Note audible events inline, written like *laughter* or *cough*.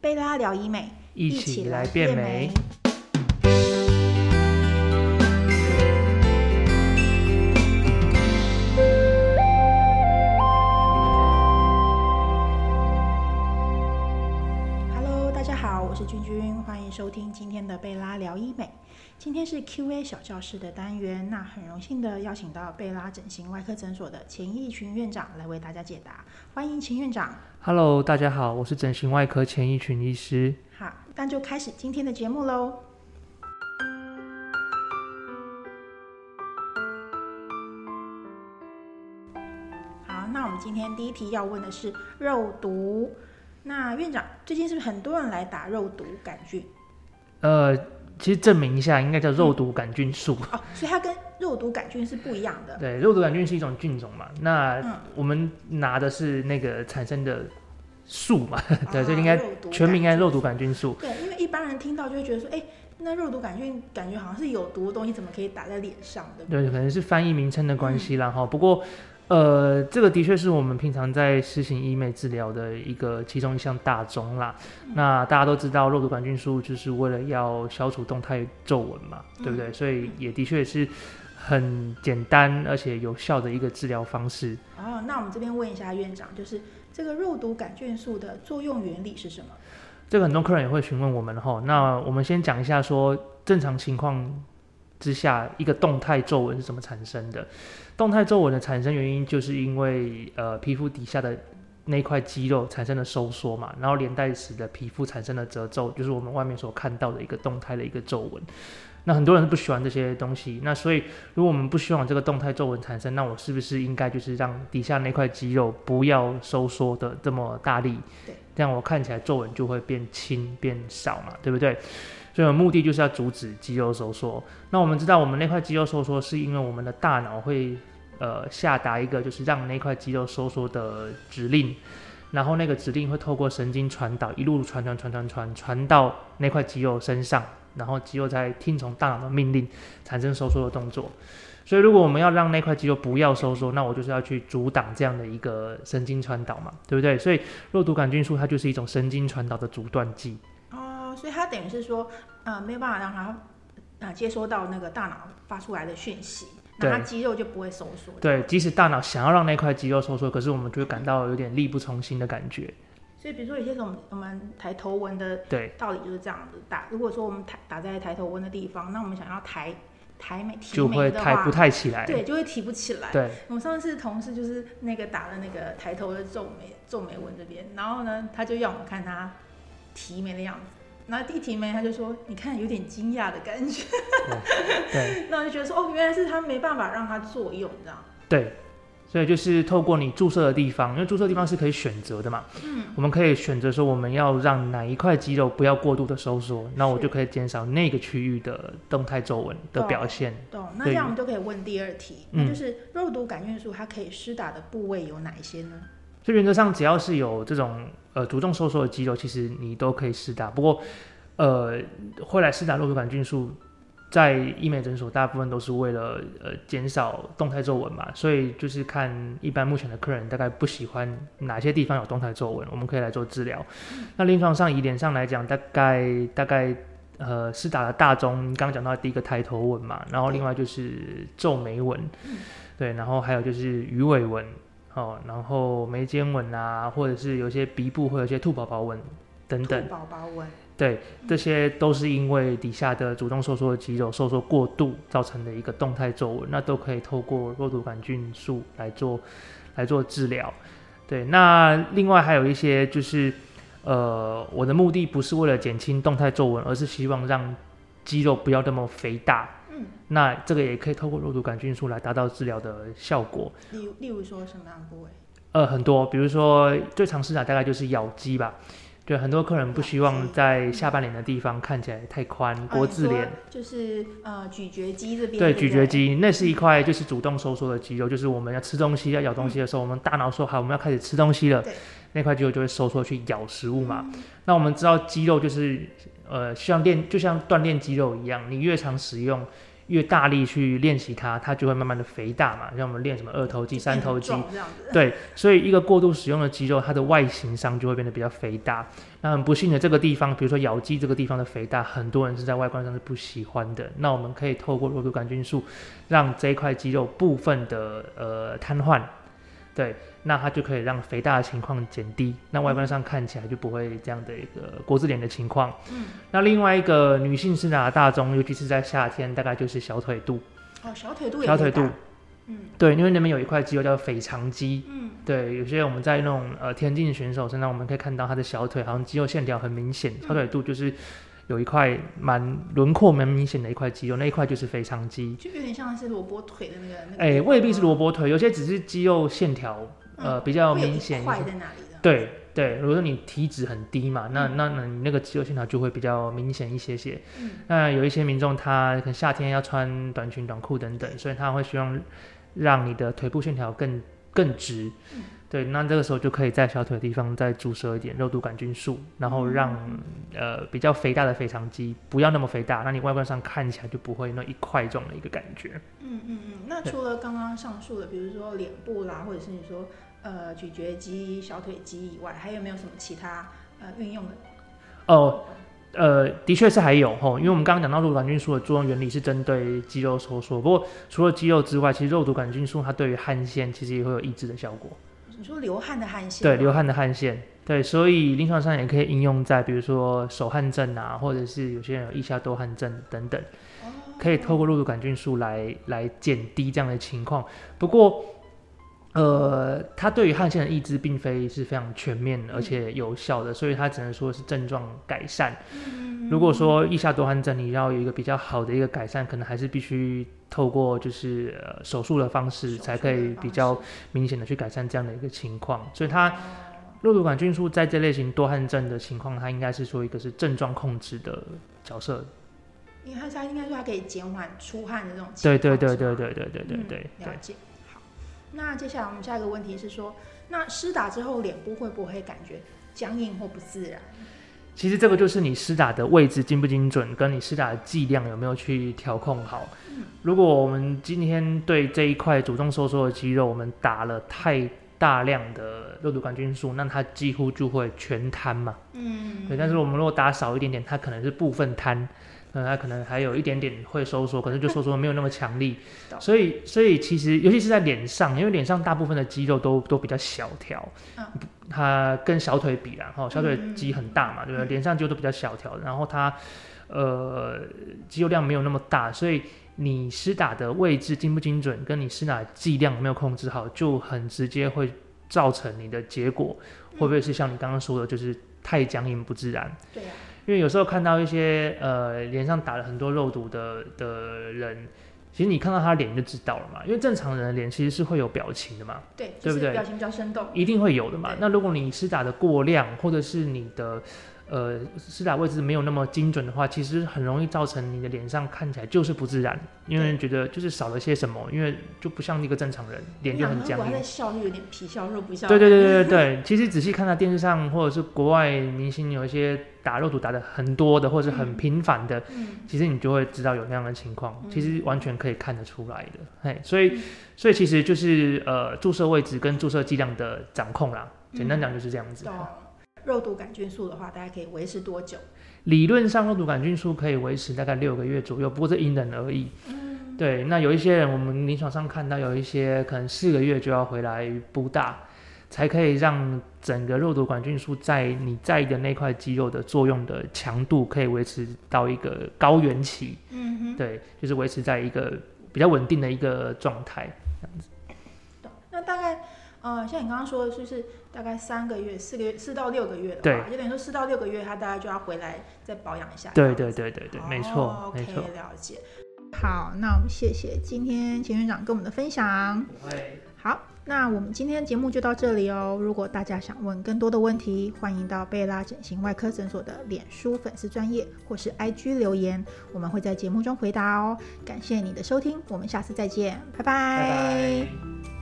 贝拉聊医美，一起来变美。欢迎收听今天的贝拉聊医美。今天是 Q&A 小教室的单元，那很荣幸的邀请到贝拉整形外科诊所的钱义群院长来为大家解答，欢迎钱院长。Hello，大家好，我是整形外科钱义群医师。好，那就开始今天的节目喽。好，那我们今天第一题要问的是肉毒。那院长，最近是不是很多人来打肉毒杆菌？呃，其实证明一下，应该叫肉毒杆菌素。哦，所以它跟肉毒杆菌是不一样的。对，肉毒杆菌是一种菌种嘛，那嗯我们拿的是那个产生的素嘛，*laughs* 对，啊所以应该全名应该肉毒杆菌素。对，因为一般人听到就会觉得说，哎，那肉毒杆菌感觉好像是有毒的东西，怎么可以打在脸上的？对，可能是翻译名称的关系嗯啦哈。不过，呃，这个的确是我们平常在实行医美治疗的一个其中一项大宗啦。嗯那大家都知道，肉毒杆菌素就是为了要消除动态皱纹嘛，对不对？所以也的确是很简单而且有效的一个治疗方式。哦，那我们这边问一下院长，就是这个肉毒杆菌素的作用原理是什么？这个很多客人也会询问我们哈。那我们先讲一下说，正常情况之下，一个动态皱纹是怎么产生的？动态皱纹的产生原因，就是因为呃皮肤底下的那块肌肉产生了收缩嘛，然后连带使得皮肤产生了褶皱，就是我们外面所看到的一个动态的一个皱纹。那很多人不喜欢这些东西，那所以如果我们不希望这个动态皱纹产生，那我是不是应该就是让底下那块肌肉不要收缩的这么大力？对，这样我看起来皱纹就会变轻变少嘛，对不对？所以目的就是要阻止肌肉收缩。那我们知道，我们那块肌肉收缩是因为我们的大脑会呃下达一个就是让那块肌肉收缩的指令，然后那个指令会透过神经传导，一路传传传传传传到那块肌肉身上，然后肌肉再听从大脑的命令产生收缩的动作。所以，如果我们要让那块肌肉不要收缩，那我就是要去阻挡这样的一个神经传导嘛，对不对？所以，肉毒杆菌素它就是一种神经传导的阻断剂。哦，所以它等于是说，呃，没有办法让它呃接收到那个大脑发出来的讯息，那它肌肉就不会收缩。对，即使大脑想要让那块肌肉收缩，可是我们就会感到有点力不从心的感觉。所以比如说有些种我们抬头纹的对，道理就是这样子打。如果说我们抬打在抬头纹的地方，那我们想要抬抬眉提就眉的话会抬不，太起来。对，就会提不起来。对我们上次同事就是那个打了那个抬头的皱眉皱眉纹这边，然后呢，他就要我们看他提眉的样子，然后一提眉他就说，你看有点惊讶的感觉，对 *laughs* 那我就觉得说，哦，原来是他没办法让它作用这样。对，所以就是透过你注射的地方，因为注射的地方是可以选择的嘛。嗯，我们可以选择说我们要让哪一块肌肉不要过度的收缩，那我就可以减少那个区域的动态皱纹的表现。懂。那对这样我们就可以问第二题，嗯那就是肉毒杆菌素它可以施打的部位有哪一些呢？所以原则上只要是有这种呃主动收缩的肌肉，其实你都可以施打。不过呃会来施打肉毒杆菌素，在医美诊所大部分都是为了呃减少动态皱纹嘛，所以就是看一般目前的客人大概不喜欢哪些地方有动态皱纹，我们可以来做治疗。那临床上以脸上来讲，大概大概。呃，是打了大中，刚刚讲到第一个抬头纹嘛，然后另外就是皱眉纹，对，然后还有就是鱼尾纹，哦，然后眉间纹啊，或者是有些鼻部会有些兔宝宝纹等等兔，宝宝纹。对，这些都是因为底下的主动收缩的肌肉收缩过度造成的一个动态皱纹，那都可以透过肉毒杆菌素来做来做治疗。对，那另外还有一些就是，呃，我的目的不是为了减轻动态皱纹，而是希望让肌肉不要那么肥大。嗯，那这个也可以透过肉毒杆菌素来达到治疗的效果。例如例如说什么样的部位？呃，很多，比如说最常施打大概就是咬肌吧。对，很多客人不希望在下半脸的地方看起来太宽，国字脸。就是呃咀嚼肌这边。对，咀嚼肌那是一块就是主动收缩的肌肉，就是我们要吃东西、要咬东西的时候，我们大脑说好我们要开始吃东西了，那块肌肉就会收缩去咬食物嘛。那我们知道肌肉就是呃像练就像锻炼肌肉一样，你越常使用，越大力去练习它，它就会慢慢的肥大嘛。像我们练什么二头肌、三头肌。对，所以一个过度使用的肌肉，它的外形上就会变得比较肥大。那很不幸的，这个地方，比如说咬肌这个地方的肥大，很多人是在外观上是不喜欢的。那我们可以透过肉毒杆菌素，让这一块肌肉部分的呃瘫痪，对，那它就可以让肥大的情况减低，那外观上看起来就不会这样的一个国字脸的情况。嗯，那另外一个女性施打的大宗，尤其是在夏天，大概就是小腿肚。哦，小腿肚也小腿肚嗯对，因为那边有一块肌肉叫腓肠肌。嗯，对，有些我们在那种呃田径选手身上，我们可以看到他的小腿好像肌肉线条很明显，小腿肚就是有一块蛮轮廓蛮明显的一块肌肉，那一块就是腓肠肌。就有点像是萝卜腿的那个那个。哎、未必是萝卜腿，有些只是肌肉线条呃比较明显一些。块在哪里的。对对，如果说你体脂很低嘛，那嗯那那你那个肌肉线条就会比较明显一些些。嗯那有一些民众他可能夏天要穿短裙、短裤等等，所以他会希望让你的腿部线条更更直。嗯对，那这个时候就可以在小腿的地方再注射一点肉毒杆菌素，然后让、嗯呃比较肥大的腓肠肌不要那么肥大，那你外观上看起来就不会那一块状的一个感觉。嗯嗯嗯。那除了刚刚上述的，比如说脸部啦，或者是你说呃咀嚼肌、小腿肌以外，还有没有什么其他呃运用的？哦，呃，的确是还有吼，因为我们刚刚讲到肉毒杆菌素的作用原理是针对肌肉收缩，不过除了肌肉之外，其实肉毒杆菌素它对于汗腺其实也会有抑制的效果。你说流汗的汗腺？对，流汗的汗腺，对，所以临床上也可以应用在比如说手汗症啊，或者是有些人有腋下多汗症等等，哦可以透过肉毒杆菌素来来减低这样的情况。不过，呃，它对于汗腺的抑制并非是非常全面而且有效的，所以它只能说是症状改善。嗯如果说腋下多汗症你要有一个比较好的一个改善，可能还是必须透过就是呃手术的方式，才可以比较明显的去改善这样的一个情况。所以它哦肉毒杆菌素在这类型多汗症的情况，它应该是说一个是症状控制的角色。因为它它应该说它可以减缓出汗的这种情对况。对对对对对对对嗯对对了。解。好，那接下来我们下一个问题是说，那施打之后脸部会不会感觉僵硬或不自然？其实这个就是你施打的位置精不精准，跟你施打的剂量有没有去调控好。嗯如果我们今天对这一块主动收缩的肌肉，我们打了太大量的肉毒杆菌素，那它几乎就会全瘫嘛。嗯，对，但是我们如果打少一点点，它可能是部分瘫，呃，它可能还有一点点会收缩，可是就收缩没有那么强力。*laughs* 所以，所以其实尤其是在脸上，因为脸上大部分的肌肉都都比较小条，嗯它跟小腿比啦，哈，小腿肌很大嘛，对不对？嗯脸上肌肉都比较小条，然后它呃肌肉量没有那么大，所以你施打的位置精不精准，跟你施打的剂量没有控制好，就很直接会造成你的结果会不会是像你刚刚说的，就是太僵硬不自然？对啊，因为有时候看到一些呃脸上打了很多肉毒的的人，其实你看到他脸就知道了嘛，因为正常人的脸其实是会有表情的嘛，对，对不对就是表情比较生动。一定会有的嘛。那如果你施打的过量，或者是你的呃施打位置没有那么精准的话，其实很容易造成你的脸上看起来就是不自然，因为觉得就是少了些什么，因为就不像一个正常人，脸就很僵硬我在。笑，就有点皮笑肉不笑。对对对对对对，其实仔细看到电视上或者是国外明星有一些打肉毒打的很多的，或者是很频繁的，其实你就会知道有那样的情况，其实完全可以看得出来的。嘿，所以所以其实就是呃注射位置跟注射剂量的掌控啦，简单讲就是这样子。懂。肉毒杆菌素的话，大概可以维持多久？理论上肉毒杆菌素可以维持大概六个月左右，不过这因人而异。嗯，对，那有一些人我们临床上看到有一些可能四个月就要回来补打，才可以让整个肉毒杆菌素在你在意的那块肌肉的作用的强度可以维持到一个高原期。嗯哼，对，就是维持在一个比较稳定的一个状态。懂。那大概呃，像你刚刚说的，就是大概三个月、四个月、四到六个月的对话，就等于说四到六个月，他大概就要回来再保养一下。对对对对对，没错、哦没错 OK，。了解。好，那我们谢谢今天钱院长跟我们的分享。会好，那我们今天的节目就到这里哦。如果大家想问更多的问题，欢迎到贝拉整形外科诊所的脸书粉丝专业或是 IG 留言，我们会在节目中回答哦。感谢你的收听，我们下次再见，拜拜拜。